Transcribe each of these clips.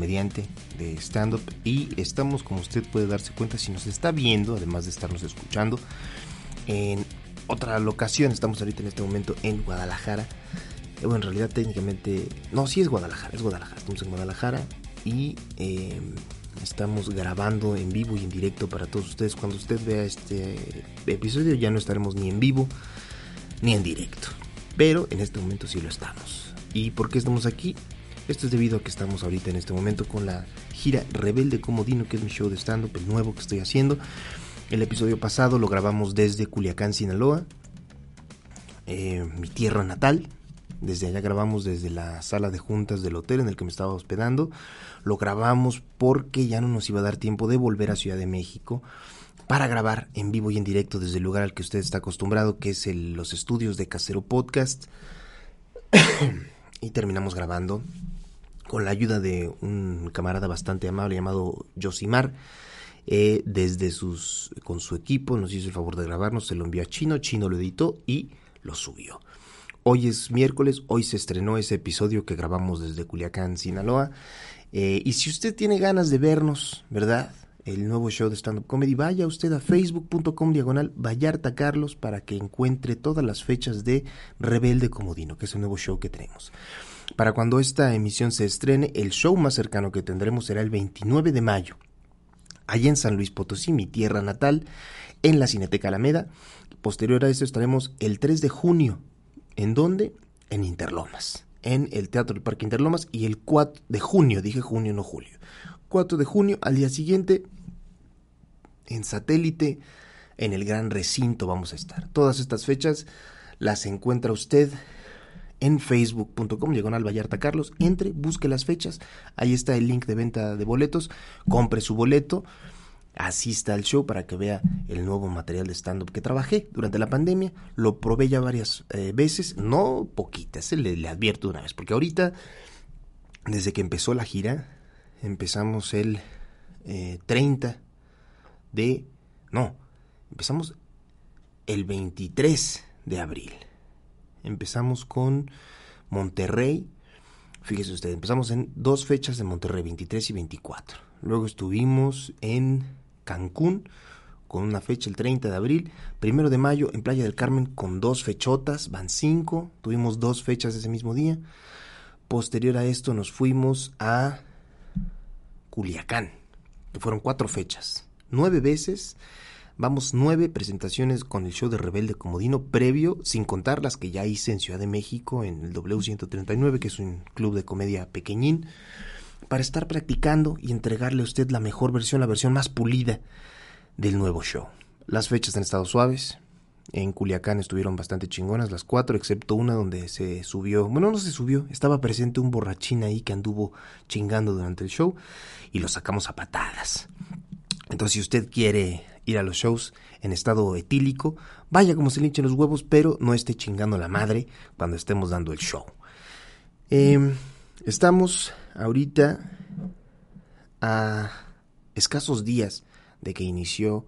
comediante de stand-up y estamos, como usted puede darse cuenta, si nos está viendo, además de estarnos escuchando, en otra locación. Estamos ahorita en este momento en Guadalajara. Eh, bueno, en realidad técnicamente, no, sí es Guadalajara, es Guadalajara. Estamos en Guadalajara y eh, estamos grabando en vivo y en directo para todos ustedes. Cuando usted vea este episodio ya no estaremos ni en vivo ni en directo. Pero en este momento sí lo estamos. ¿Y por qué estamos aquí? Esto es debido a que estamos ahorita en este momento con la gira Rebelde Comodino, que es mi show de stand-up, el nuevo que estoy haciendo. El episodio pasado lo grabamos desde Culiacán, Sinaloa, eh, mi tierra natal. Desde allá grabamos desde la sala de juntas del hotel en el que me estaba hospedando. Lo grabamos porque ya no nos iba a dar tiempo de volver a Ciudad de México para grabar en vivo y en directo desde el lugar al que usted está acostumbrado, que es los estudios de Casero Podcast. y terminamos grabando con la ayuda de un camarada bastante amable llamado Josimar. Eh, desde sus con su equipo nos hizo el favor de grabarnos, se lo envió a Chino, Chino lo editó y lo subió. Hoy es miércoles, hoy se estrenó ese episodio que grabamos desde Culiacán, Sinaloa. Eh, y si usted tiene ganas de vernos, ¿verdad? El nuevo show de stand-up comedy, vaya usted a facebook.com diagonal Vallarta Carlos para que encuentre todas las fechas de Rebelde Comodino, que es el nuevo show que tenemos. Para cuando esta emisión se estrene, el show más cercano que tendremos será el 29 de mayo, allá en San Luis Potosí, mi tierra natal, en la Cineteca Alameda. Posterior a eso estaremos el 3 de junio. ¿En dónde? En Interlomas, en el Teatro del Parque Interlomas y el 4 de junio, dije junio, no julio. 4 de junio, al día siguiente, en satélite, en el gran recinto vamos a estar. Todas estas fechas las encuentra usted en facebook.com, diagonal Vallarta Carlos, entre, busque las fechas, ahí está el link de venta de boletos, compre su boleto, asista al show para que vea el nuevo material de stand-up que trabajé durante la pandemia, lo probé ya varias eh, veces, no poquitas, le, le advierto una vez, porque ahorita, desde que empezó la gira, empezamos el eh, 30 de, no, empezamos el 23 de abril empezamos con Monterrey. Fíjese usted, empezamos en dos fechas de Monterrey, 23 y 24. Luego estuvimos en Cancún con una fecha el 30 de abril. Primero de mayo en Playa del Carmen con dos fechotas, van cinco. Tuvimos dos fechas ese mismo día. Posterior a esto nos fuimos a Culiacán, que fueron cuatro fechas. Nueve veces Vamos nueve presentaciones con el show de Rebelde Comodino previo, sin contar las que ya hice en Ciudad de México, en el W139, que es un club de comedia pequeñín, para estar practicando y entregarle a usted la mejor versión, la versión más pulida del nuevo show. Las fechas han estado suaves. En Culiacán estuvieron bastante chingonas las cuatro, excepto una donde se subió, bueno, no se subió, estaba presente un borrachín ahí que anduvo chingando durante el show y lo sacamos a patadas. Entonces, si usted quiere ir a los shows en estado etílico, vaya como se le los huevos, pero no esté chingando la madre cuando estemos dando el show. Eh, estamos ahorita a escasos días de que inició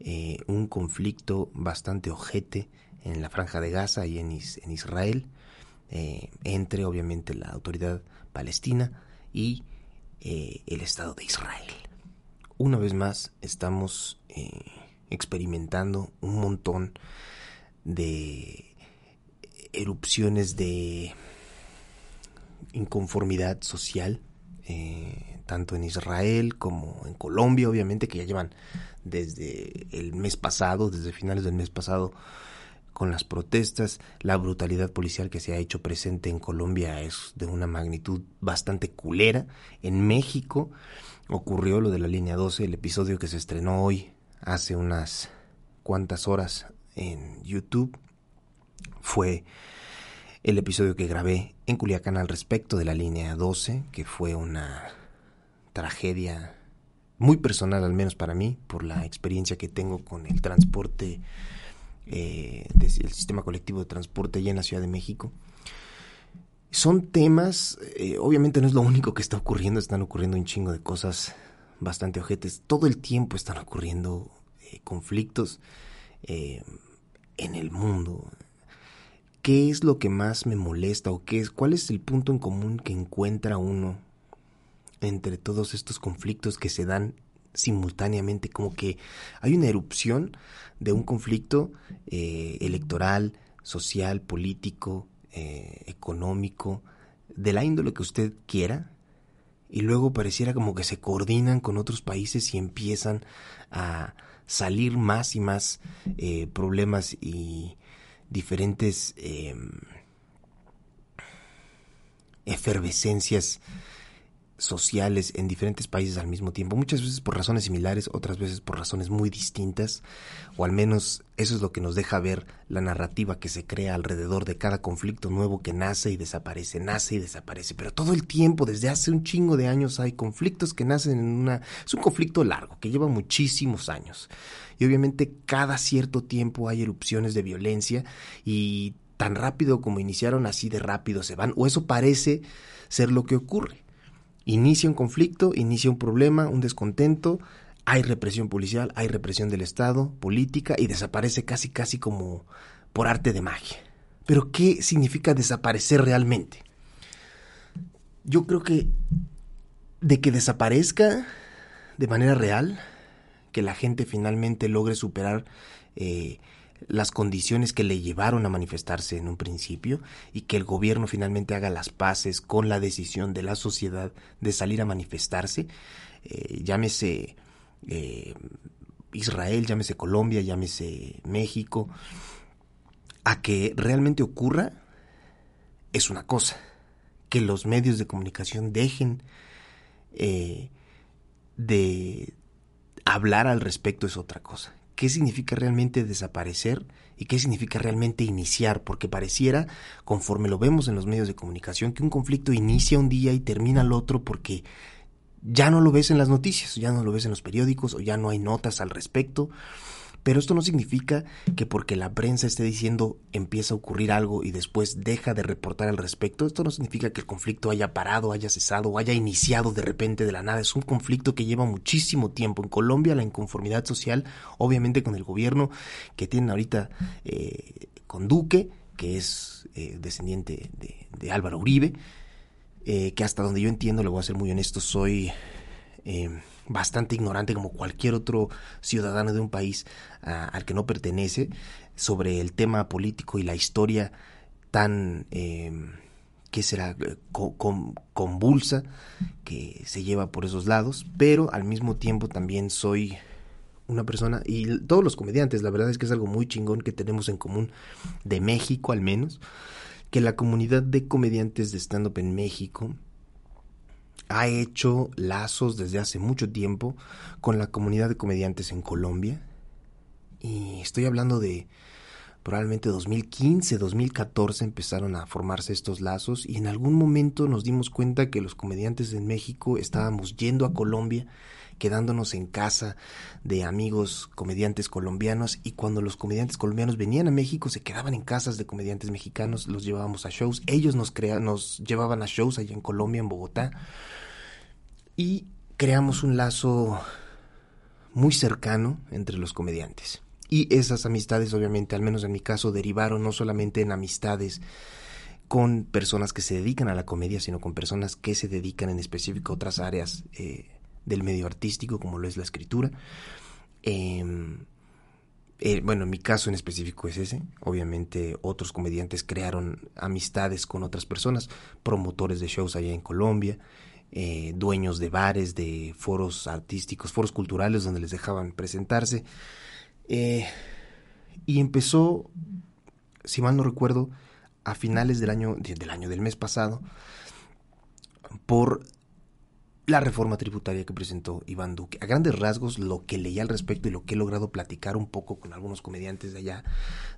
eh, un conflicto bastante ojete en la franja de Gaza y en, en Israel, eh, entre obviamente la autoridad palestina y eh, el Estado de Israel una vez más estamos eh, experimentando un montón de erupciones de inconformidad social, eh, tanto en Israel como en Colombia, obviamente, que ya llevan desde el mes pasado, desde finales del mes pasado, con las protestas, la brutalidad policial que se ha hecho presente en Colombia es de una magnitud bastante culera. En México, ocurrió lo de la línea 12, el episodio que se estrenó hoy, hace unas cuantas horas en YouTube, fue el episodio que grabé en Culiacán al respecto de la línea 12, que fue una tragedia muy personal, al menos para mí, por la experiencia que tengo con el transporte, eh, el sistema colectivo de transporte allá en la Ciudad de México. Son temas, eh, obviamente no es lo único que está ocurriendo, están ocurriendo un chingo de cosas bastante ojetes. Todo el tiempo están ocurriendo eh, conflictos eh, en el mundo. ¿qué es lo que más me molesta o qué es, cuál es el punto en común que encuentra uno entre todos estos conflictos que se dan simultáneamente? Como que hay una erupción de un conflicto electoral, social, político, eh, económico, de la índole que usted quiera, y luego pareciera como que se coordinan con otros países y empiezan a salir más y más eh, problemas y diferentes em, efervescencias sociales en diferentes países al mismo tiempo, muchas veces por razones similares, otras veces por razones muy distintas, o al menos eso es lo que nos deja ver la narrativa que se crea alrededor de cada conflicto nuevo que nace y desaparece, nace y desaparece, pero todo el tiempo, desde hace un chingo de años, hay conflictos que nacen en una... es un conflicto largo, que lleva muchísimos años, y obviamente cada cierto tiempo hay erupciones de violencia y tan rápido como iniciaron, así de rápido se van, o eso parece ser lo que ocurre inicia un conflicto, inicia un problema, un descontento, hay represión policial, hay represión del Estado, política, y desaparece casi casi como por arte de magia. Pero ¿qué significa desaparecer realmente? Yo creo que de que desaparezca de manera real, que la gente finalmente logre superar eh, las condiciones que le llevaron a manifestarse en un principio y que el gobierno finalmente haga las paces con la decisión de la sociedad de salir a manifestarse, eh, llámese eh, Israel, llámese Colombia, llámese México, a que realmente ocurra es una cosa, que los medios de comunicación dejen eh, de hablar al respecto es otra cosa qué significa realmente desaparecer y qué significa realmente iniciar, porque pareciera, conforme lo vemos en los medios de comunicación, que un conflicto inicia un día y termina el otro porque ya no lo ves en las noticias, ya no lo ves en los periódicos o ya no hay notas al respecto. Pero esto no significa que porque la prensa esté diciendo empieza a ocurrir algo y después deja de reportar al respecto, esto no significa que el conflicto haya parado, haya cesado haya iniciado de repente de la nada. Es un conflicto que lleva muchísimo tiempo. En Colombia la inconformidad social, obviamente con el gobierno que tienen ahorita eh, con Duque, que es eh, descendiente de, Álvaro Uribe, eh, que hasta donde yo entiendo, le voy a ser muy honesto, soy bastante ignorante como cualquier otro ciudadano de un país ah, al que no pertenece sobre el tema político y la historia tan, eh, ¿qué será?, convulsa que se lleva por esos lados, pero al mismo tiempo también soy una persona, y todos los comediantes, la verdad es que es algo muy chingón que tenemos en común, de México al menos, que la comunidad de comediantes de stand-up en México ha hecho lazos desde hace mucho tiempo con la comunidad de comediantes en Colombia. Y estoy hablando de probablemente 2015, 2014 empezaron a formarse estos lazos y en algún momento nos dimos cuenta que los comediantes en México estábamos yendo a Colombia, quedándonos en casa de amigos comediantes colombianos y cuando los comediantes colombianos venían a México se quedaban en casas de comediantes mexicanos, los llevábamos a shows, ellos nos, nos llevaban a shows allá en Colombia, en Bogotá y creamos un lazo muy cercano entre los comediantes. Y esas amistades, obviamente, al menos en mi caso, derivaron no solamente en amistades con personas que se dedican a la comedia, sino con personas que se dedican en específico a otras áreas eh, del medio artístico, como lo es la escritura. Em, eh, bueno, en mi caso en específico es ese. Obviamente otros comediantes crearon amistades con otras personas, promotores de shows allá en Colombia, eh, dueños de bares, de foros artísticos, foros culturales donde les dejaban presentarse. Eh, y empezó, si mal no recuerdo, a finales del año, del año del mes pasado, por la reforma tributaria que presentó Iván Duque. A grandes rasgos, lo que leí al respecto y lo que he logrado platicar un poco con algunos comediantes de allá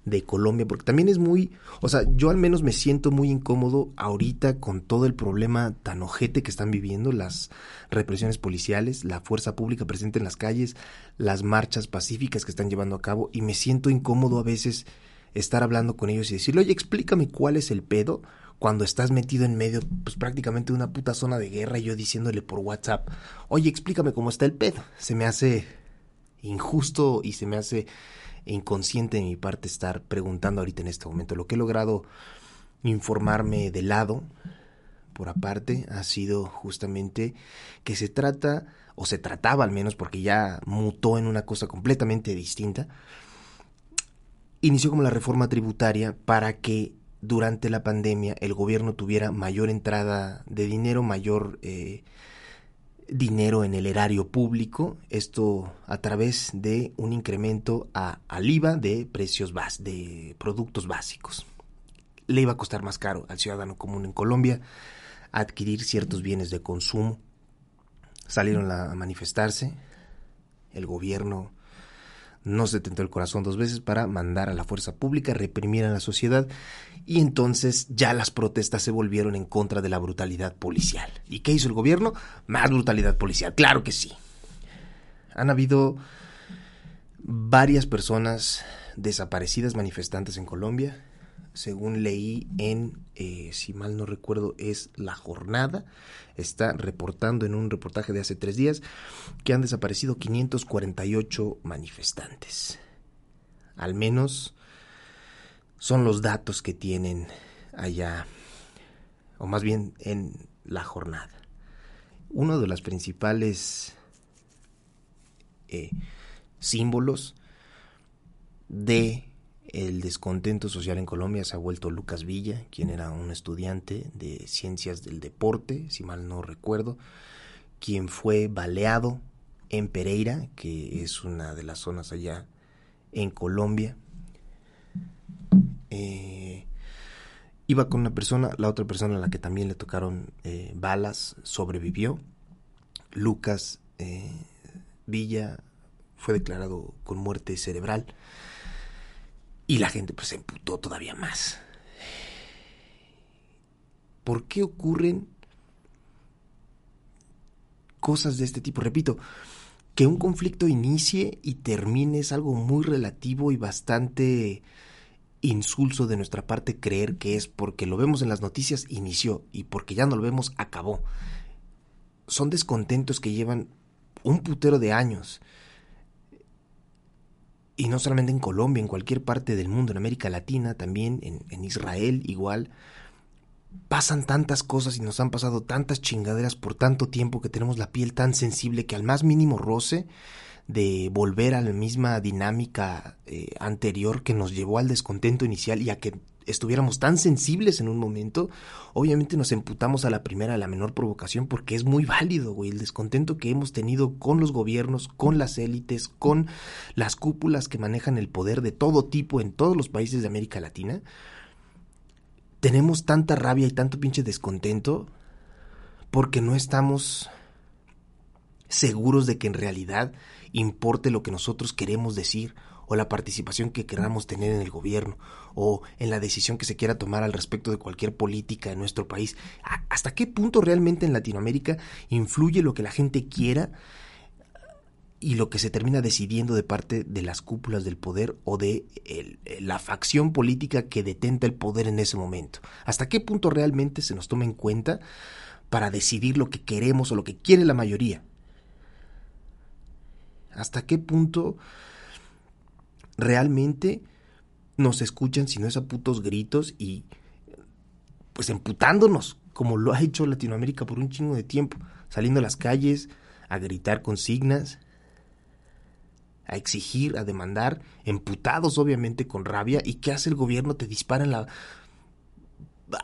de Colombia, porque también es muy, o sea, yo al menos me siento muy incómodo ahorita con todo el problema tan ojete que están viviendo, las represiones policiales, la fuerza pública presente en las calles, las marchas pacíficas que están llevando a cabo, y me siento incómodo a veces estar hablando con ellos y decirle, oye, explícame cuál es el pedo cuando estás metido en medio, pues prácticamente de una puta zona de guerra y yo diciéndole por WhatsApp, oye, explícame cómo está el pedo. Se me hace injusto y se me hace inconsciente de mi parte estar preguntando ahorita en este momento. Lo que he logrado informarme de lado, por aparte, ha sido justamente que se trata, o se trataba al menos, porque ya mutó en una cosa completamente distinta, inició como la reforma tributaria para que durante la pandemia el gobierno tuviera mayor entrada de dinero, mayor eh, dinero en el erario público, esto a través de un incremento a, al IVA de precios bas, de productos básicos. Le iba a costar más caro al ciudadano común en Colombia adquirir ciertos bienes de consumo. Salieron a manifestarse, el gobierno no se tentó el corazón dos veces para mandar a la fuerza pública, reprimir a la sociedad y entonces ya las protestas se volvieron en contra de la brutalidad policial. ¿Y qué hizo el gobierno? Más brutalidad policial, claro que sí. Han habido varias personas desaparecidas manifestantes en Colombia, según leí en, eh, si mal no recuerdo, es La Jornada, está reportando en un reportaje de hace tres días que han desaparecido 548 manifestantes. Al menos son los datos que tienen allá, o más bien en La Jornada. Uno de los principales eh, símbolos de el descontento social en Colombia se ha vuelto Lucas Villa, quien era un estudiante de ciencias del deporte, si mal no recuerdo, quien fue baleado en Pereira, que es una de las zonas allá en Colombia. Eh, iba con una persona, la otra persona a la que también le tocaron eh, balas sobrevivió. Lucas eh, Villa fue declarado con muerte cerebral. Y la gente pues se emputó todavía más. ¿Por qué ocurren cosas de este tipo? Repito, que un conflicto inicie y termine es algo muy relativo y bastante insulso de nuestra parte creer que es porque lo vemos en las noticias inició y porque ya no lo vemos acabó. Son descontentos que llevan un putero de años y no solamente en Colombia, en cualquier parte del mundo, en América Latina, también en, Israel igual, pasan tantas cosas y nos han pasado tantas chingaderas por tanto tiempo que tenemos la piel tan sensible que al más mínimo roce de volver a la misma dinámica eh, anterior que nos llevó al descontento inicial y a que estuviéramos tan sensibles en un momento, obviamente nos emputamos a la primera, a la menor provocación, porque es muy válido, güey, el descontento que hemos tenido con los gobiernos, con las élites, con las cúpulas que manejan el poder de todo tipo en todos los países de América Latina. Tenemos tanta rabia y tanto pinche descontento porque no estamos seguros de que en realidad importe lo que nosotros queremos decir o la participación que queramos tener en el gobierno o en la decisión que se quiera tomar al respecto de cualquier política en nuestro país. ¿Hasta qué punto realmente en Latinoamérica influye lo que la gente quiera y lo que se termina decidiendo de parte de las cúpulas del poder o de la facción política que detenta el poder en ese momento? ¿Hasta qué punto realmente se nos toma en cuenta para decidir lo que queremos o lo que quiere la mayoría? ¿Hasta qué punto realmente nos escuchan si no es a putos gritos y pues emputándonos, como lo ha hecho Latinoamérica por un chingo de tiempo, saliendo a las calles a gritar consignas, a exigir, a demandar, emputados obviamente con rabia, y ¿qué hace el gobierno? Te dispara en la...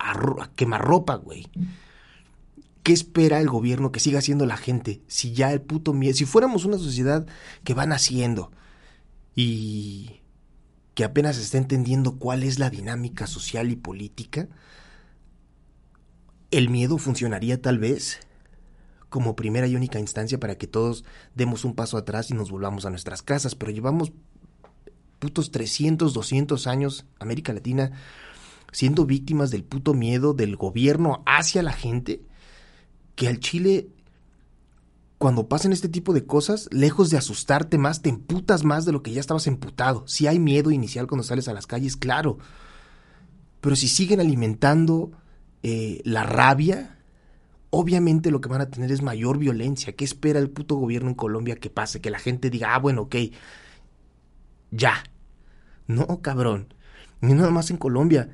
a, quemar ropa, güey. ¿Qué espera el gobierno que siga haciendo la gente? Si ya el puto miedo, si fuéramos una sociedad que va naciendo, y que apenas está entendiendo cuál es la dinámica social y política, el miedo funcionaría tal vez como primera y única instancia para que todos demos un paso atrás y nos volvamos a nuestras casas, pero llevamos putos 300, 200 años, América Latina, siendo víctimas del puto miedo del gobierno hacia la gente, que al Chile cuando pasan este tipo de cosas, lejos de asustarte más, te emputas más de lo que ya estabas emputado. Si hay miedo inicial cuando sales a las calles, claro. Pero si siguen alimentando eh, la rabia, obviamente lo que van a tener es mayor violencia. ¿Qué espera el puto gobierno en Colombia que pase? Que la gente diga, ah, bueno, ok, ya, No, cabrón. Ni nada más en Colombia.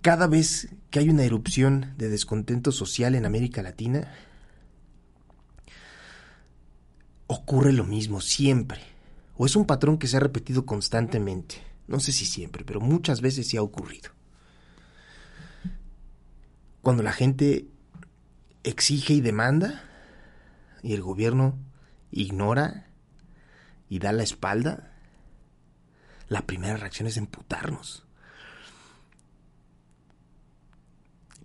Cada vez que hay una erupción de descontento social en América Latina, ocurre lo mismo siempre. O es un patrón que se ha repetido constantemente. No sé si siempre, pero muchas veces sí ha ocurrido. Cuando la gente exige y demanda y el gobierno ignora y da la espalda, la primera reacción es emputarnos.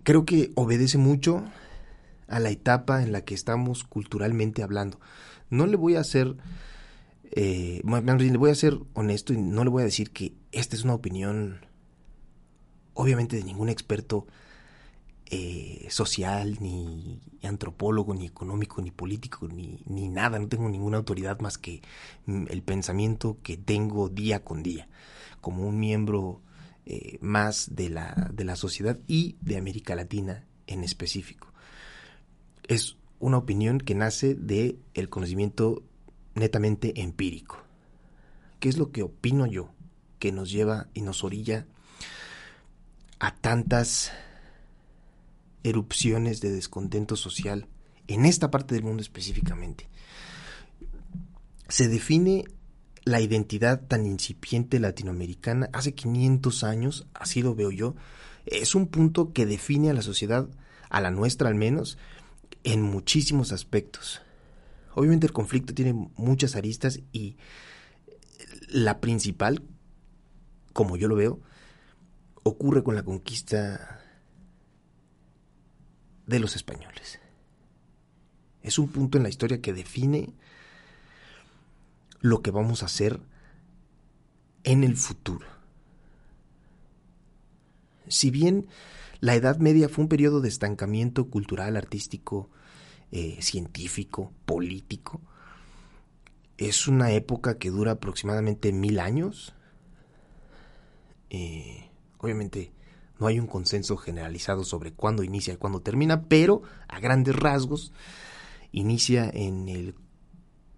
Creo que obedece mucho a la etapa en la que estamos culturalmente hablando. No le voy a hacer, eh, le voy a ser honesto y no le voy a decir que esta es una opinión, obviamente de ningún experto eh, social, ni antropólogo, ni económico, ni político, ni, ni nada. No tengo ninguna autoridad más que mm, el pensamiento que tengo día con día, como un miembro eh, más de la, de la sociedad y de América Latina en específico. Es una opinión que nace de el conocimiento netamente empírico. ¿Qué es lo que opino yo que nos lleva y nos orilla a tantas erupciones de descontento social en esta parte del mundo específicamente. Se define la identidad tan incipiente latinoamericana hace 500 años, así lo veo yo, es un punto que define a la sociedad, a la nuestra al menos, en muchísimos aspectos. Obviamente el conflicto tiene muchas aristas y la principal, como yo lo veo, ocurre con la conquista de los españoles. Es un punto en la historia que define lo que vamos a hacer en el futuro. Si bien la Edad Media fue un periodo de estancamiento cultural, artístico, eh, científico, político, es una época que dura aproximadamente mil años. Eh, obviamente no hay un consenso generalizado sobre cuándo inicia y cuándo termina, pero a grandes rasgos inicia en el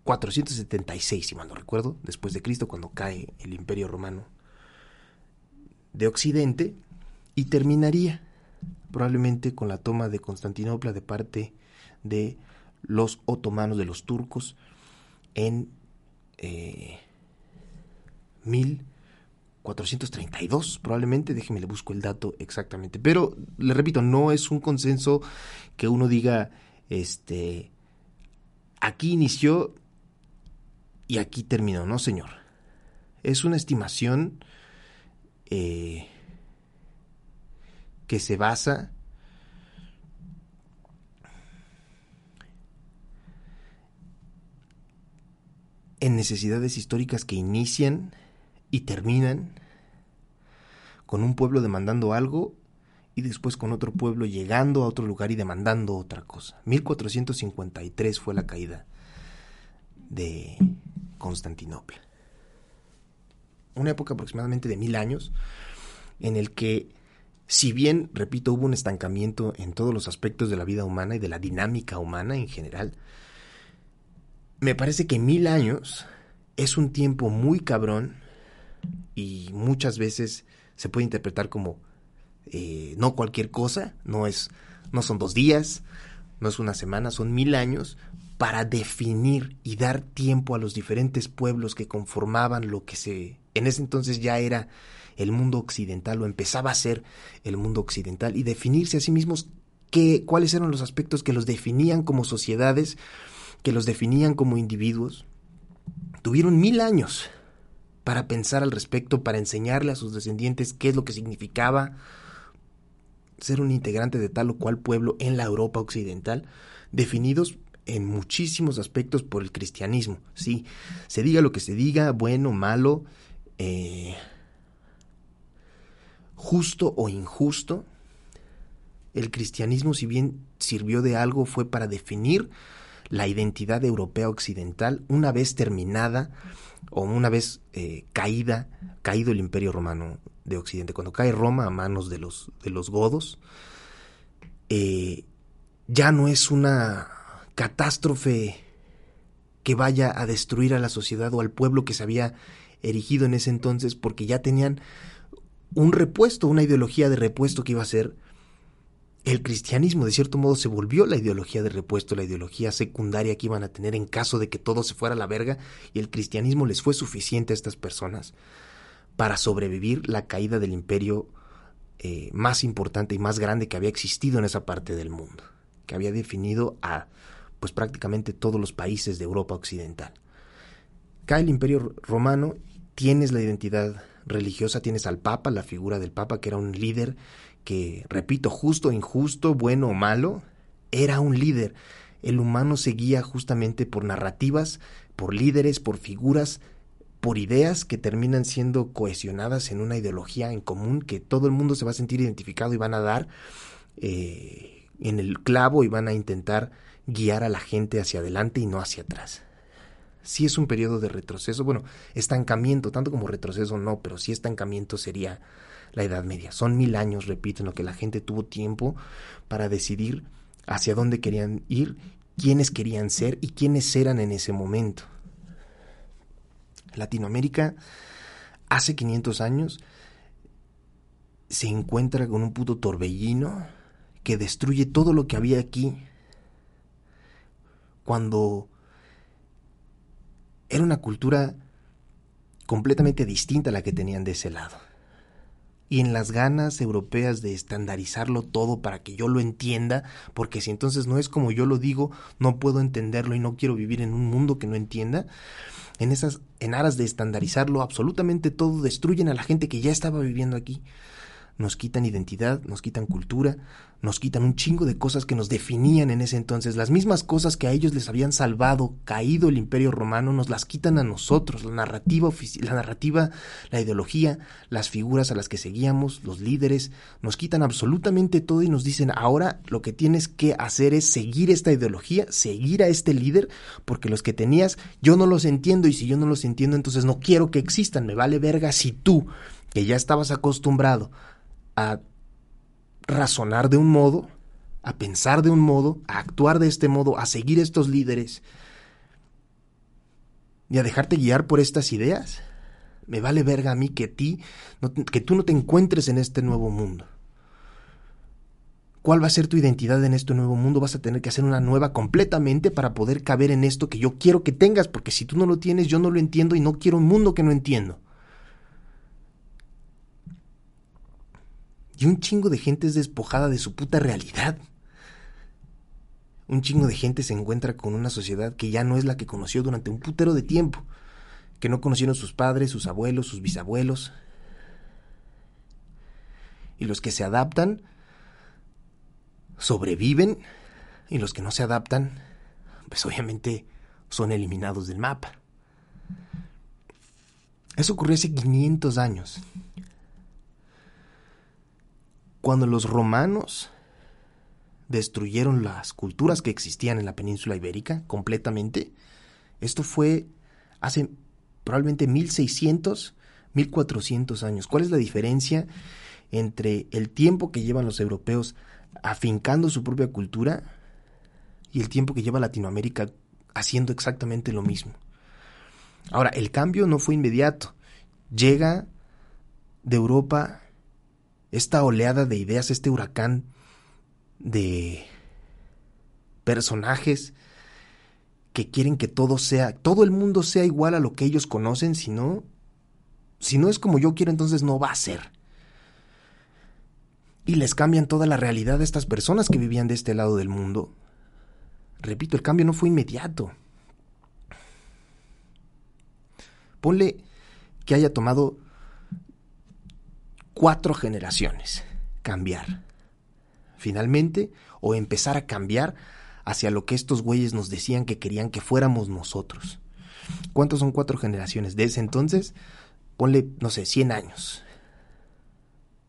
476, si mal no recuerdo, después de Cristo, cuando cae el Imperio Romano de Occidente, y terminaría probablemente con la toma de Constantinopla de parte de los otomanos, de los turcos, en eh, 432 probablemente, déjeme le busco el dato exactamente, pero le repito, no es un consenso que uno diga, este, aquí inició y aquí terminó, no señor, es una estimación eh, que se basa en necesidades históricas que inician y terminan con un pueblo demandando algo y después con otro pueblo llegando a otro lugar y demandando otra cosa. 1453 fue la caída de Constantinopla. Una época aproximadamente de mil años en el que, si bien, repito, hubo un estancamiento en todos los aspectos de la vida humana y de la dinámica humana en general, me parece que mil años es un tiempo muy cabrón y muchas veces se puede interpretar como eh, no cualquier cosa, no es, no son dos días, no es una semana, son mil años para definir y dar tiempo a los diferentes pueblos que conformaban lo que se en ese entonces ya era el mundo occidental o empezaba a ser el mundo occidental y definirse a sí mismos qué, cuáles eran los aspectos que los definían como sociedades, que los definían como individuos. Tuvieron mil años para pensar al respecto, para enseñarle a sus descendientes qué es lo que significaba ser un integrante de tal o cual pueblo en la Europa occidental, definidos en muchísimos aspectos por el cristianismo. Sí, se diga lo que se diga, bueno, malo, eh, justo o injusto, el cristianismo, si bien sirvió de algo, fue para definir la identidad europea occidental una vez terminada o una vez eh, caída, caído el imperio romano de Occidente, cuando cae Roma a manos de los, de los godos, eh, ya no es una catástrofe que vaya a destruir a la sociedad o al pueblo que se había erigido en ese entonces porque ya tenían un repuesto, una ideología de repuesto que iba a ser el cristianismo. De cierto modo se volvió la ideología de repuesto, la ideología secundaria que iban a tener en caso de que todo se fuera a la verga y el cristianismo les fue suficiente a estas personas para sobrevivir la caída del imperio eh, más importante y más grande que había existido en esa parte del mundo, que había definido a pues prácticamente todos los países de Europa occidental. Cae el imperio romano, tienes la identidad religiosa, tienes al Papa, la figura del Papa, que era un líder que, repito, justo o injusto, bueno o malo, era un líder. El humano seguía justamente por narrativas, por líderes, por figuras, por ideas que terminan siendo cohesionadas en una ideología en común que todo el mundo se va a sentir identificado y van a dar eh, en el clavo y van a intentar guiar a la gente hacia adelante y no hacia atrás. Si es un periodo de retroceso, bueno, estancamiento, tanto como retroceso no, pero sí estancamiento sería la Edad Media. Son mil años, repito, en lo que la gente tuvo tiempo para decidir hacia dónde querían ir, quiénes querían ser y quiénes eran en ese momento. Latinoamérica hace 500 años se encuentra con un puto torbellino que destruye todo lo que había aquí cuando era una cultura completamente distinta a la que tenían de ese lado. Y en las ganas europeas de estandarizarlo todo para que yo lo entienda, porque si entonces no es como yo lo digo, no puedo entenderlo y no quiero vivir en un mundo que no entienda, en esas en aras de estandarizarlo absolutamente todo destruyen a la gente que ya estaba viviendo aquí nos quitan identidad, nos quitan cultura, nos quitan un chingo de cosas que nos definían en ese entonces. Las mismas cosas que a ellos les habían salvado, caído el imperio romano, nos las quitan a nosotros. La narrativa, la narrativa, la ideología, las figuras a las que seguíamos, los líderes, nos quitan absolutamente todo y nos dicen, ahora lo que tienes que hacer es seguir esta ideología, seguir a este líder, porque los que tenías yo no los entiendo y si yo no los entiendo entonces no quiero que existan. Me vale verga si tú, que ya estabas acostumbrado a razonar de un modo, a pensar de un modo, a actuar de este modo, a seguir estos líderes y a dejarte guiar por estas ideas. Me vale verga a mí que ti, que tú no te encuentres en este nuevo mundo. ¿Cuál va a ser tu identidad en este nuevo mundo? Vas a tener que hacer una nueva completamente para poder caber en esto que yo quiero que tengas, porque si tú no lo tienes, yo no lo entiendo y no quiero un mundo que no entiendo. Y un chingo de gente es despojada de su puta realidad. Un chingo de gente se encuentra con una sociedad que ya no es la que conoció durante un putero de tiempo, que no conocieron sus padres, sus abuelos, sus bisabuelos. Y los que se adaptan sobreviven y los que no se adaptan, pues obviamente son eliminados del mapa. Eso ocurrió hace 500 años cuando los romanos destruyeron las culturas que existían en la península ibérica completamente, esto fue hace probablemente 1600, 1400 años. ¿Cuál es la diferencia entre el tiempo que llevan los europeos afincando su propia cultura y el tiempo que lleva Latinoamérica haciendo exactamente lo mismo? Ahora, el cambio no fue inmediato. Llega de Europa esta oleada de ideas, este huracán de personajes que quieren que todo sea, todo el mundo sea igual a lo que ellos conocen, si no, si no es como yo quiero, entonces no va a ser. Y les cambian toda la realidad a estas personas que vivían de este lado del mundo. Repito, el cambio no fue inmediato. Ponle que haya tomado cuatro generaciones cambiar. Finalmente, o empezar a cambiar hacia lo que estos güeyes nos decían que querían que fuéramos nosotros. ¿Cuántos son cuatro generaciones? De ese entonces, ponle, no sé, 100 años.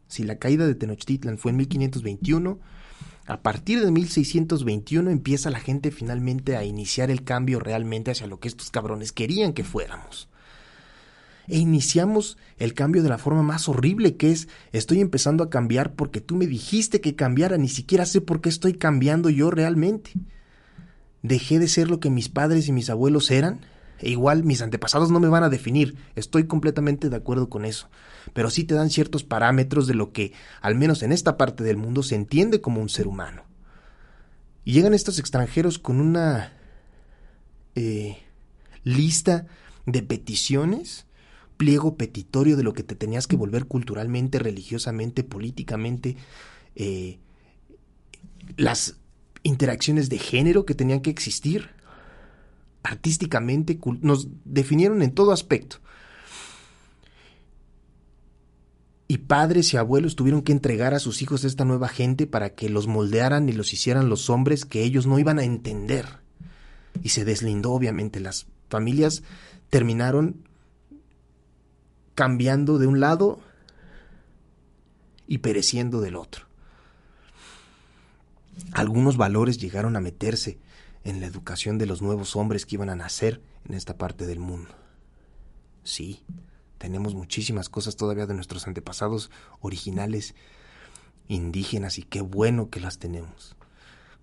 Si la caída de Tenochtitlan fue en 1521, a partir de 1621 empieza la gente finalmente a iniciar el cambio realmente hacia lo que estos cabrones querían que fuéramos e iniciamos el cambio de la forma más horrible que es estoy empezando a cambiar porque tú me dijiste que cambiara, ni siquiera sé por qué estoy cambiando yo realmente. Dejé de ser lo que mis padres y mis abuelos eran E igual mis antepasados no me van a definir, estoy completamente de acuerdo con eso, pero sí te dan ciertos parámetros de lo que, al menos en esta parte del mundo, se entiende como un ser humano. Y llegan estos extranjeros con una eh, lista de peticiones, pliego petitorio de lo que te tenías que volver culturalmente, religiosamente, políticamente, eh, las interacciones de género que tenían que existir artísticamente, nos definieron en todo aspecto. Y padres y abuelos tuvieron que entregar a sus hijos a esta nueva gente para que los moldearan y los hicieran los hombres que ellos no iban a entender. Y se deslindó, obviamente. Las familias terminaron cambiando de un lado y pereciendo del otro. Algunos valores llegaron a meterse en la educación de los nuevos hombres que iban a nacer en esta parte del mundo. Sí, tenemos muchísimas cosas todavía de nuestros antepasados originales indígenas y qué bueno que las tenemos.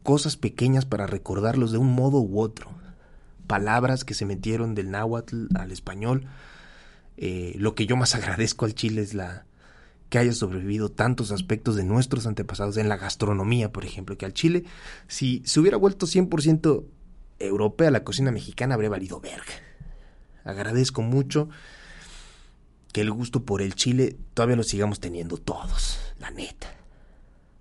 Cosas pequeñas para recordarlos de un modo u otro. Palabras que se metieron del náhuatl al español. Eh, lo que yo más agradezco al Chile es la, que haya sobrevivido tantos aspectos de nuestros antepasados en la gastronomía, por ejemplo, que al Chile, si se hubiera vuelto 100% europea la cocina mexicana, habría valido verga. Agradezco mucho que el gusto por el Chile todavía lo sigamos teniendo todos, la neta.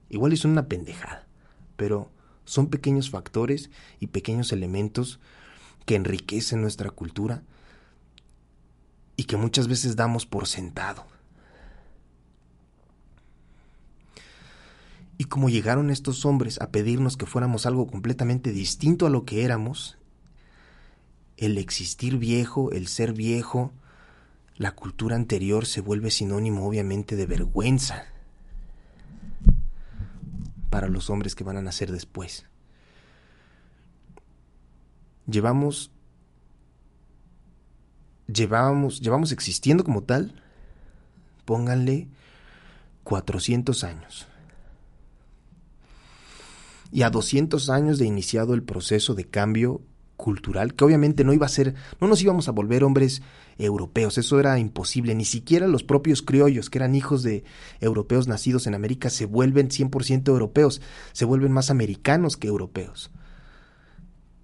Igual es una pendejada, pero son pequeños factores y pequeños elementos que enriquecen nuestra cultura y que muchas veces damos por sentado Y como llegaron estos hombres a pedirnos que fuéramos algo completamente distinto a lo que éramos, el existir viejo, el ser viejo, la cultura anterior se vuelve sinónimo obviamente de vergüenza para los hombres que van a nacer después. Llevamos llevamos llevamos existiendo como tal, pónganle 400 años y a 200 años de iniciado el proceso de cambio cultural, que obviamente no iba a ser, no nos íbamos a volver hombres europeos, eso era imposible, ni siquiera los propios criollos, que eran hijos de europeos nacidos en América, se vuelven 100% europeos, se vuelven más americanos que europeos.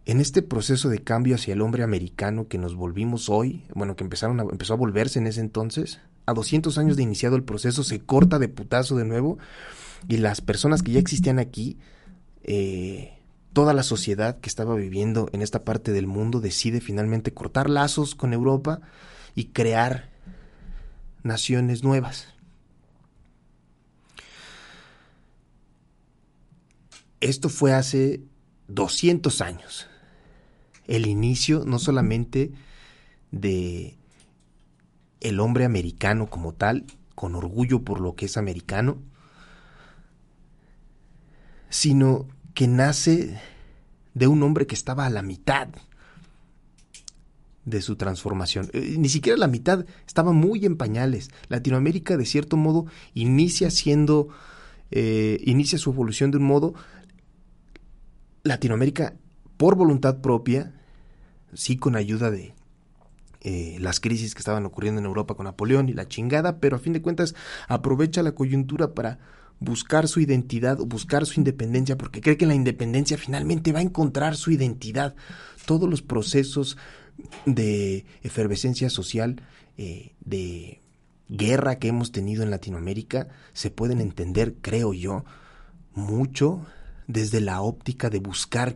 En este proceso de cambio hacia el hombre americano que nos volvimos hoy, bueno, que empezaron a, empezó a volverse en ese entonces, a 200 años de iniciado el proceso se corta de putazo de nuevo y las personas que ya existían aquí eh, toda la sociedad que estaba viviendo en esta parte del mundo decide finalmente cortar lazos con Europa y crear naciones nuevas. Esto fue hace 200 años. El inicio no solamente de el hombre americano como tal, con orgullo por lo que es americano, sino que nace de un hombre que estaba a la mitad de su transformación. Eh, ni siquiera la mitad, estaba muy en pañales. Latinoamérica, de cierto modo, inicia siendo, eh, inicia su evolución de un modo. Latinoamérica, por voluntad propia, sí con ayuda de eh, las crisis que estaban ocurriendo en Europa con Napoleón y la chingada, pero a fin de cuentas aprovecha la coyuntura para buscar su identidad o buscar su independencia porque cree que la independencia finalmente va a encontrar su identidad. Todos los procesos de efervescencia social, eh, de guerra que hemos tenido en Latinoamérica, se pueden entender, creo yo, mucho desde la óptica de buscar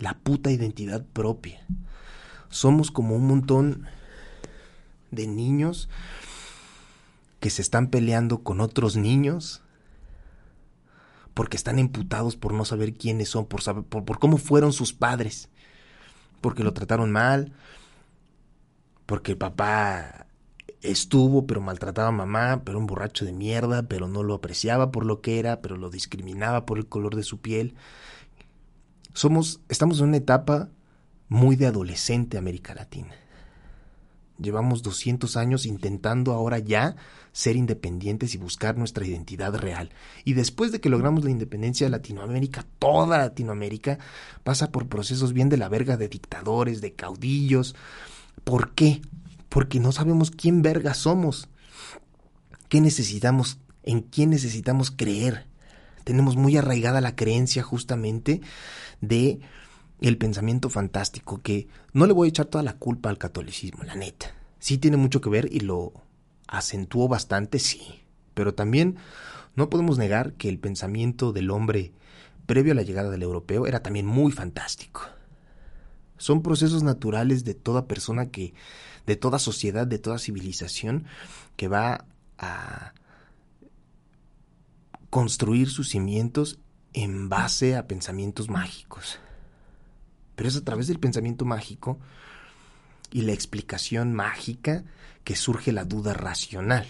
la puta identidad propia. Somos como un montón de niños que se están peleando con otros niños porque están imputados por no saber quiénes son, por, saber, por, cómo fueron sus padres, porque lo trataron mal, porque el papá estuvo, pero maltrataba a mamá, pero un borracho de mierda, pero no lo apreciaba por lo que era, pero lo discriminaba por el color de su piel. Somos, estamos en una etapa muy de adolescente América Latina. Llevamos 200 años intentando ahora ya ser independientes y buscar nuestra identidad real. Y después de que logramos la independencia de Latinoamérica, toda Latinoamérica pasa por procesos bien de la verga de dictadores, de caudillos. ¿Por qué? Porque no sabemos quién verga somos. ¿Qué necesitamos? ¿En quién necesitamos creer? Tenemos muy arraigada la creencia justamente de el pensamiento fantástico, que no le voy a echar toda la culpa al catolicismo, la neta. Sí tiene mucho que ver y lo acentuó bastante, sí. Pero también no podemos negar que el pensamiento del hombre previo a la llegada del europeo era también muy fantástico. Son procesos naturales de toda persona que, de toda sociedad, de toda civilización, que va a construir sus cimientos en base a pensamientos mágicos. Pero es a través del pensamiento mágico y la explicación mágica que surge la duda racional.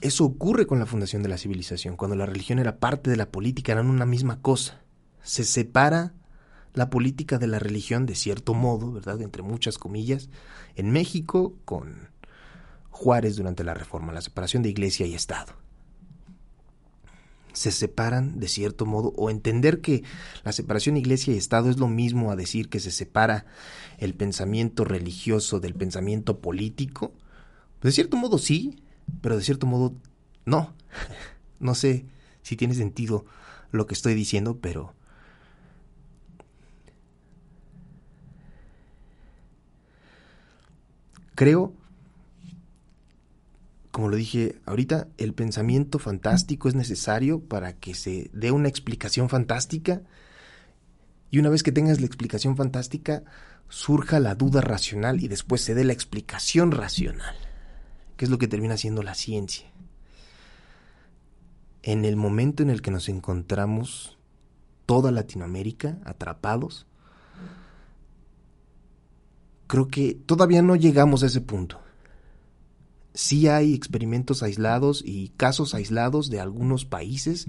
Eso ocurre con la fundación de la civilización, cuando la religión era parte de la política, eran una misma cosa. Se separa la política de la religión de cierto modo, ¿verdad? Entre muchas comillas, en México con Juárez durante la reforma, la separación de iglesia y Estado se separan de cierto modo o entender que la separación iglesia y Estado es lo mismo a decir que se separa el pensamiento religioso del pensamiento político. De cierto modo sí, pero de cierto modo no. No sé si tiene sentido lo que estoy diciendo, pero creo como lo dije ahorita, el pensamiento fantástico es necesario para que se dé una explicación fantástica y una vez que tengas la explicación fantástica, surja la duda racional y después se dé la explicación racional, que es lo que termina siendo la ciencia. En el momento en el que nos encontramos toda Latinoamérica atrapados, creo que todavía no llegamos a ese punto sí hay experimentos aislados y casos aislados de algunos países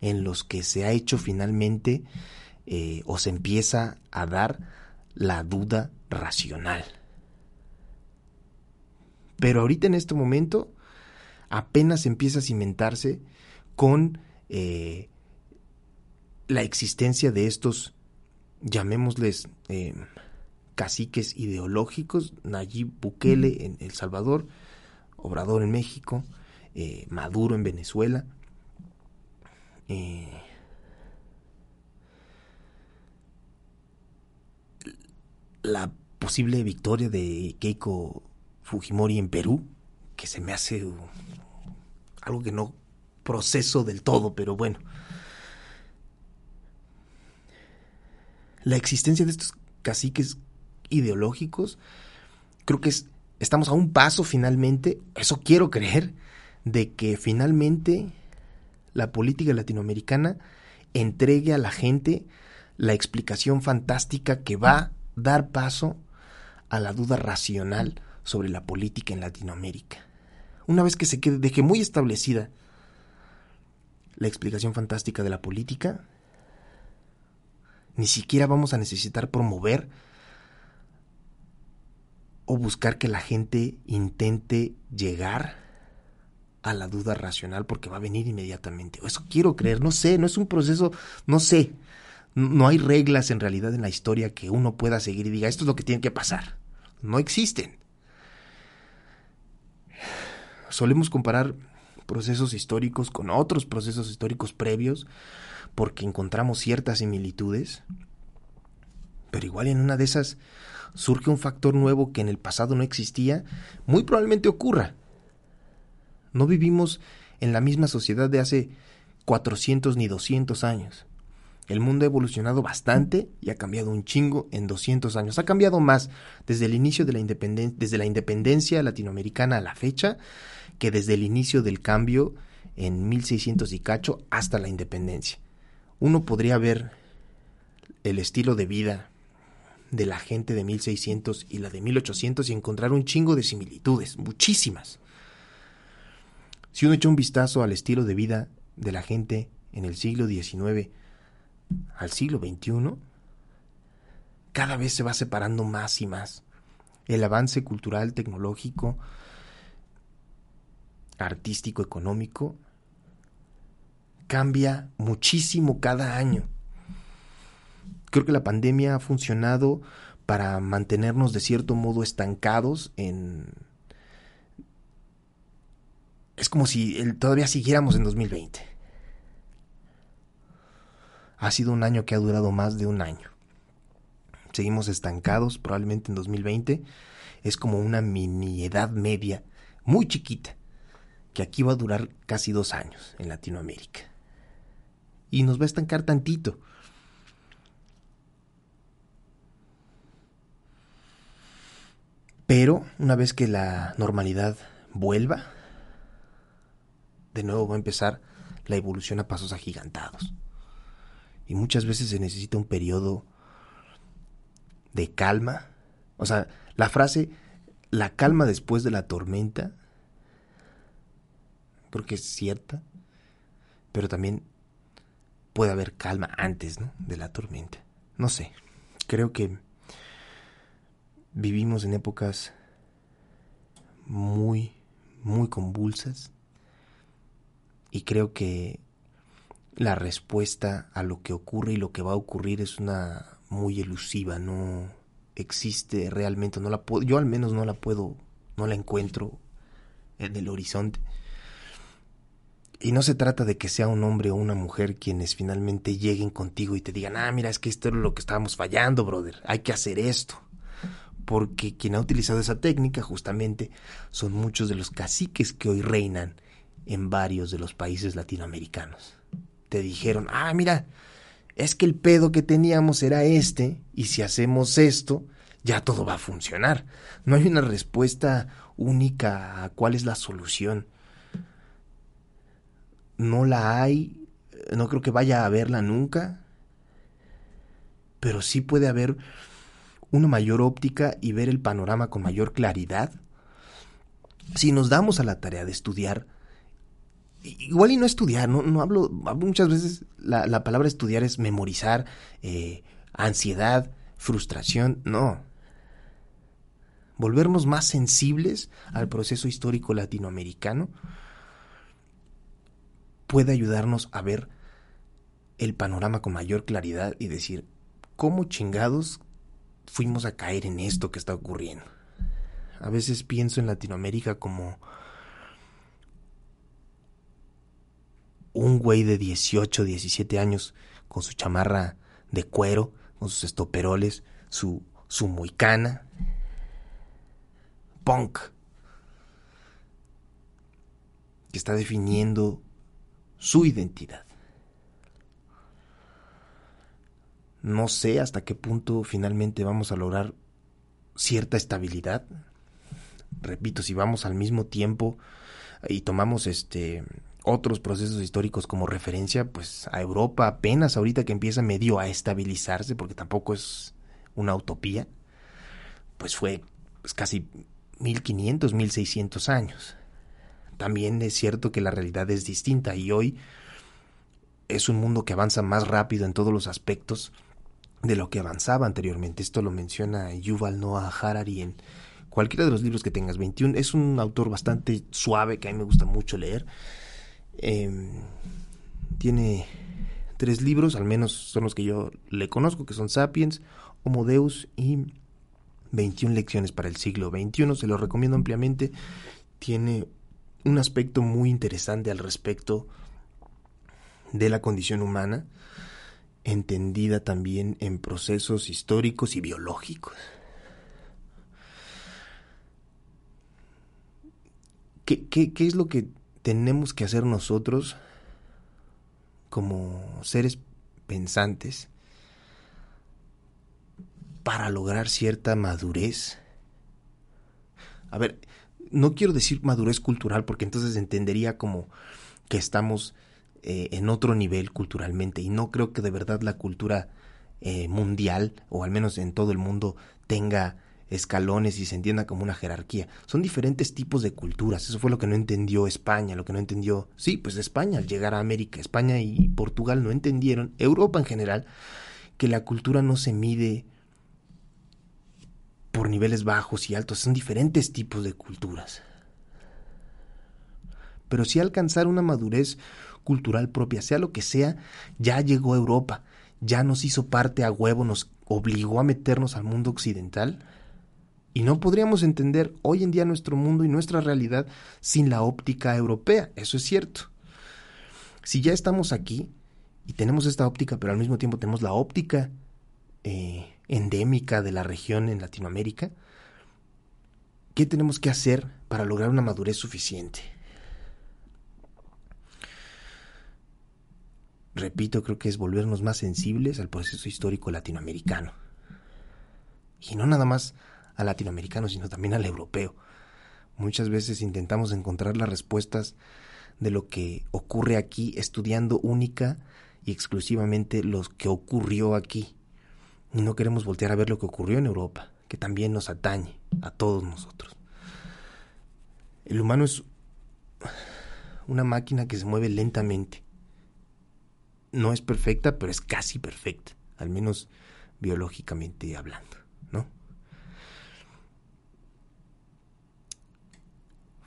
en los que se ha hecho finalmente eh, o se empieza a dar la duda racional. Pero ahorita en este momento apenas empieza a cimentarse con eh, la existencia de estos, llamémosles, eh, caciques ideológicos, Nayib Bukele en El Salvador, Obrador en México, eh, Maduro en Venezuela. Eh, la posible victoria de Keiko Fujimori en Perú, que se me hace algo que no proceso del todo, pero bueno. La existencia de estos caciques ideológicos creo que es estamos a un paso finalmente, eso quiero creer, de que finalmente la política latinoamericana entregue a la gente la explicación fantástica que va a dar paso a la duda racional sobre la política en Latinoamérica. Una vez que se quede, deje muy establecida la explicación fantástica de la política, ni siquiera vamos a necesitar promover o buscar que la gente intente llegar a la duda racional porque va a venir inmediatamente. Eso quiero creer, no sé, no es un proceso, no sé. No hay reglas en realidad en la historia que uno pueda seguir y diga, esto es lo que tiene que pasar. No existen. Solemos comparar procesos históricos con otros procesos históricos previos porque encontramos ciertas similitudes, pero igual en una de esas surge un factor nuevo que en el pasado no existía, muy probablemente ocurra. No vivimos en la misma sociedad de hace 400 ni 200 años. El mundo ha evolucionado bastante y ha cambiado un chingo en 200 años. Ha cambiado más desde el inicio de la independencia, desde la independencia latinoamericana a la fecha, que desde el inicio del cambio en 1600 y cacho hasta la independencia. Uno podría ver el estilo de vida de la gente de 1600 y la de 1800 y encontrar un chingo de similitudes, muchísimas. Si uno echa un vistazo al estilo de vida de la gente en el siglo XIX al siglo XXI, cada vez se va separando más y más. El avance cultural, tecnológico, artístico, económico, cambia muchísimo cada año. Creo que la pandemia ha funcionado para mantenernos de cierto modo estancados en... Es como si todavía siguiéramos en 2020. Ha sido un año que ha durado más de un año. Seguimos estancados probablemente en 2020. Es como una mini edad media muy chiquita que aquí va a durar casi dos años en Latinoamérica. Y nos va a estancar tantito. Pero una vez que la normalidad vuelva, de nuevo va a empezar la evolución a pasos agigantados. Y muchas veces se necesita un periodo de calma. O sea, la frase, la calma después de la tormenta, creo que es cierta, pero también puede haber calma antes de la tormenta. No sé, creo que vivimos en épocas muy, muy convulsas y creo que la respuesta a lo que ocurre y lo que va a ocurrir es una muy elusiva, no existe realmente, no la puedo, yo al menos no la puedo, no la encuentro en el horizonte. Y no se trata de que sea un hombre o una mujer quienes finalmente lleguen contigo y te digan, ah, mira, es que esto es lo que estábamos fallando, brother, hay que hacer esto. Porque quien ha utilizado esa técnica justamente son muchos de los caciques que hoy reinan en varios de los países latinoamericanos. Te dijeron, ah, mira, es que el pedo que teníamos era este, y si hacemos esto, ya todo va a funcionar. No hay una respuesta única a cuál es la solución no la hay, no creo que vaya a haberla nunca, pero sí puede haber una mayor óptica y ver el panorama con mayor claridad si nos damos a la tarea de estudiar, igual y no estudiar, no, no hablo, muchas veces la, palabra estudiar es memorizar, eh, ansiedad, frustración, no. Volvernos más sensibles al proceso histórico latinoamericano puede ayudarnos a ver el panorama con mayor claridad y decir, ¿cómo chingados fuimos a caer en esto que está ocurriendo? A veces pienso en Latinoamérica como un güey de 18, 17 años con su chamarra de cuero, con sus estoperoles, su, su muicana, punk, que está definiendo su identidad. No sé hasta qué punto finalmente vamos a lograr cierta estabilidad. Repito, si vamos al mismo tiempo y tomamos este otros procesos históricos como referencia, pues a Europa apenas ahorita que empieza medio a estabilizarse, porque tampoco es una utopía, pues fue pues, casi 1500, 1600 años también es cierto que la realidad es distinta y hoy es un mundo que avanza más rápido en todos los aspectos de lo que avanzaba anteriormente. Esto lo menciona Yuval Noah Harari en cualquiera de los libros que tengas. 21 es un autor bastante suave que a mí me gusta mucho leer. Em, tiene tres libros, al menos son los que yo le conozco, que son Sapiens, Homo Deus y 21 lecciones para el siglo XXI. Se lo recomiendo ampliamente. Tiene un aspecto muy interesante al respecto de la condición humana, entendida también en procesos históricos y biológicos. ¿Qué, es lo que tenemos que hacer nosotros como seres pensantes para lograr cierta madurez? A ver, no quiero decir madurez cultural porque entonces entendería como que estamos eh, en otro nivel culturalmente y no creo que de verdad la cultura eh, mundial o al menos en todo el mundo tenga escalones y se entienda como una jerarquía. Son diferentes tipos de culturas. Eso fue lo que no entendió España, lo que no entendió, sí, pues España al llegar a América. España y Portugal no entendieron, Europa en general, que la cultura no se mide por niveles bajos y altos, son diferentes tipos de culturas. Pero si alcanzar una madurez cultural propia, sea lo que sea, ya llegó a Europa, ya nos hizo parte a huevo, nos obligó a meternos al mundo occidental. Y no podríamos entender hoy en día nuestro mundo y nuestra realidad sin la óptica europea, eso es cierto. Si ya estamos aquí y tenemos esta óptica, pero al mismo tiempo tenemos la óptica eh, endémica de la región en Latinoamérica, ¿qué tenemos que hacer para lograr una madurez suficiente? Repito, creo que es volvernos más sensibles al proceso histórico latinoamericano. Y no nada más al latinoamericano, sino también al europeo. Muchas veces intentamos encontrar las respuestas de lo que ocurre aquí estudiando única y exclusivamente lo que ocurrió aquí. Y no queremos voltear a ver lo que ocurrió en Europa, que también nos atañe a todos nosotros. El humano es una máquina que se mueve lentamente no es perfecta, pero es casi perfecta, al menos biológicamente hablando, ¿no?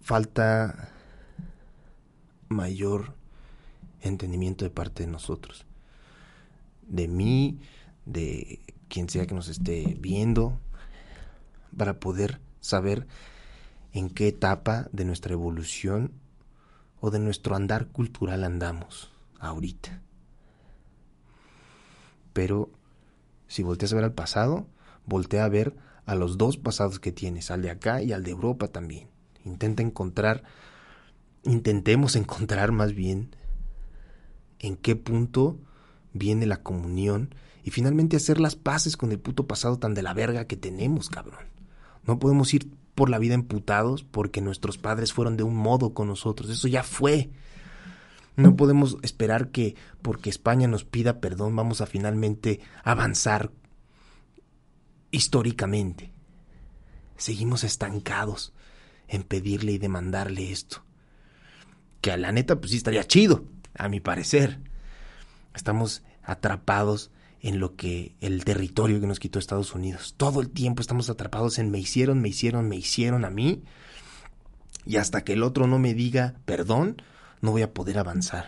Falta mayor entendimiento de parte de nosotros, de mí, de quien sea que nos esté viendo, para poder saber en qué etapa de nuestra evolución o de nuestro andar cultural andamos ahorita pero si volteas a ver al pasado, voltea a ver a los dos pasados que tienes, al de acá y al de Europa también. Intenta encontrar, intentemos encontrar más bien en qué punto viene la comunión y finalmente hacer las paces con el puto pasado tan de la verga que tenemos, cabrón. No podemos ir por la vida emputados porque nuestros padres fueron de un modo con nosotros. Eso ya fue. No podemos esperar que porque España nos pida perdón vamos a finalmente avanzar históricamente. Seguimos estancados en pedirle y demandarle esto. Que a la neta pues sí estaría chido, a mi parecer. Estamos atrapados en lo que el territorio que nos quitó Estados Unidos. Todo el tiempo estamos atrapados en me hicieron, me hicieron, me hicieron a mí. Y hasta que el otro no me diga perdón, no voy a poder avanzar.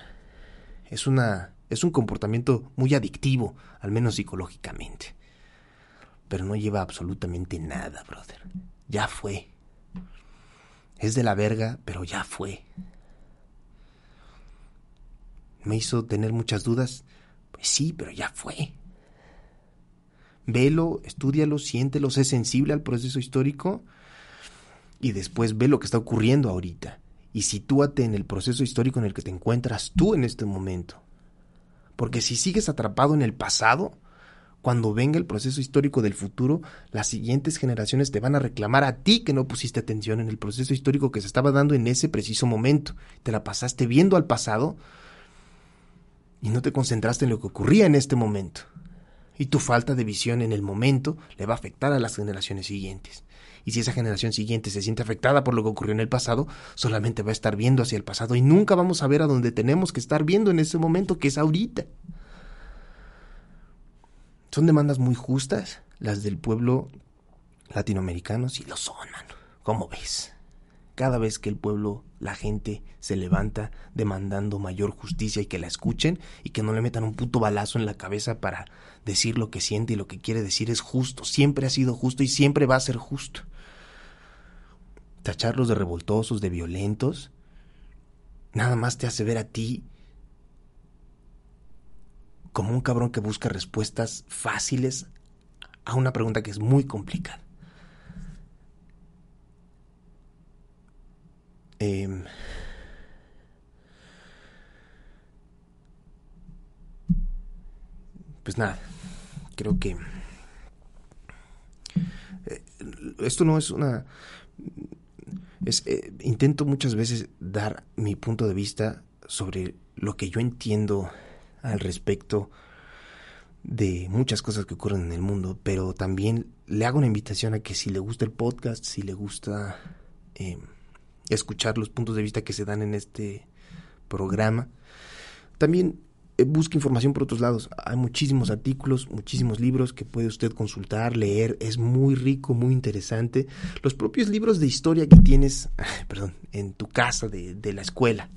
Es una es un comportamiento muy adictivo, al menos psicológicamente. Pero no lleva absolutamente nada, brother. Ya fue. Es de la verga, pero ya fue. Me hizo tener muchas dudas. Pues sí, pero ya fue. Velo, estúdialo, siéntelo, sé sensible al proceso histórico y después ve lo que está ocurriendo ahorita y sitúate en el proceso histórico en el que te encuentras tú en este momento. Porque si sigues atrapado en el pasado, cuando venga el proceso histórico del futuro, las siguientes generaciones te van a reclamar a ti que no pusiste atención en el proceso histórico que se estaba dando en ese preciso momento. Te la pasaste viendo al pasado y no te concentraste en lo que ocurría en este momento. Y tu falta de visión en el momento le va a afectar a las generaciones siguientes. Y si esa generación siguiente se siente afectada por lo que ocurrió en el pasado, solamente va a estar viendo hacia el pasado y nunca vamos a ver a donde tenemos que estar viendo en ese momento que es ahorita. Son demandas muy justas las del pueblo latinoamericano, sí lo son, mano. ¿Cómo ves? Cada vez que el pueblo, la gente, se levanta demandando mayor justicia y que la escuchen y que no le metan un puto balazo en la cabeza para decir lo que siente y lo que quiere decir es justo. Siempre ha sido justo y siempre va a ser justo tacharlos de revoltosos, de violentos, nada más te hace ver a ti como un cabrón que busca respuestas fáciles a una pregunta que es muy complicada. Em, pues nada, creo que eh, esto no es una eh, intento muchas veces dar mi punto de vista sobre lo que yo entiendo al respecto de muchas cosas que ocurren en el mundo, pero también le hago una invitación a que si le gusta el podcast, si le gusta em, escuchar los puntos de vista que se dan en este programa, también busque información por otros lados. Hay muchísimos artículos, muchísimos libros que puede usted consultar, leer. Es muy rico, muy interesante. Los propios libros de historia que tienes, perdón, en tu casa de, de la escuela.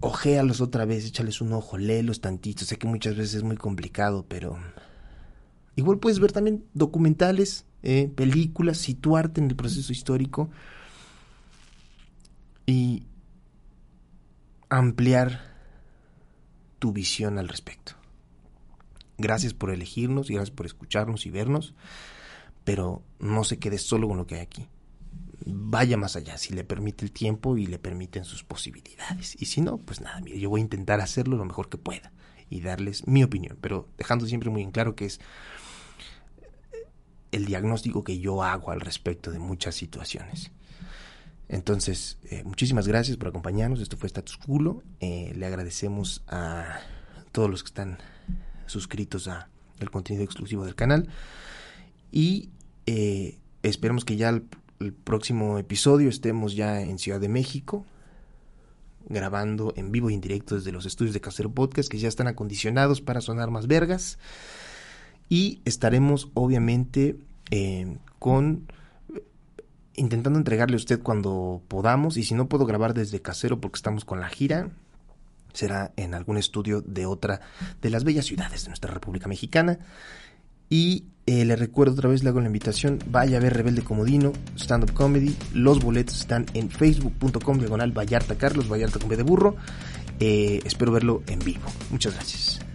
Ojéalos otra vez, échales un ojo, léelos tantito. Sé que muchas veces es muy complicado, pero igual puedes ver también documentales, eh, películas, situarte en el proceso histórico y ampliar tu visión al respecto. Gracias por elegirnos y gracias por escucharnos y vernos, pero no se quede solo con lo que hay aquí. Vaya más allá, si le permite el tiempo y le permiten sus posibilidades. Y si no, pues nada, mire, yo voy a intentar hacerlo lo mejor que pueda y darles mi opinión, pero dejando siempre muy en claro que es el diagnóstico que yo hago al respecto de muchas situaciones. Entonces, eh, muchísimas gracias por acompañarnos. Esto fue Status Culo. Eh, le agradecemos a todos los que están suscritos a el contenido exclusivo del canal. Y eh, esperemos que ya el, el, próximo episodio estemos ya en Ciudad de México, grabando en vivo y en directo desde los estudios de Casero Podcast, que ya están acondicionados para sonar más vergas. Y estaremos, obviamente, con intentando entregarle a usted cuando podamos y si no puedo grabar desde casero porque estamos con la gira, será en algún estudio de otra de las bellas ciudades de nuestra República Mexicana. Y eh, le recuerdo otra vez, le hago la invitación, vaya a ver Rebelde Comodino, Stand Up Comedy. Los boletos están en facebook.com diagonal Vallarta Carlos, Vallarta con de burro. Eh, espero verlo en vivo. Muchas gracias.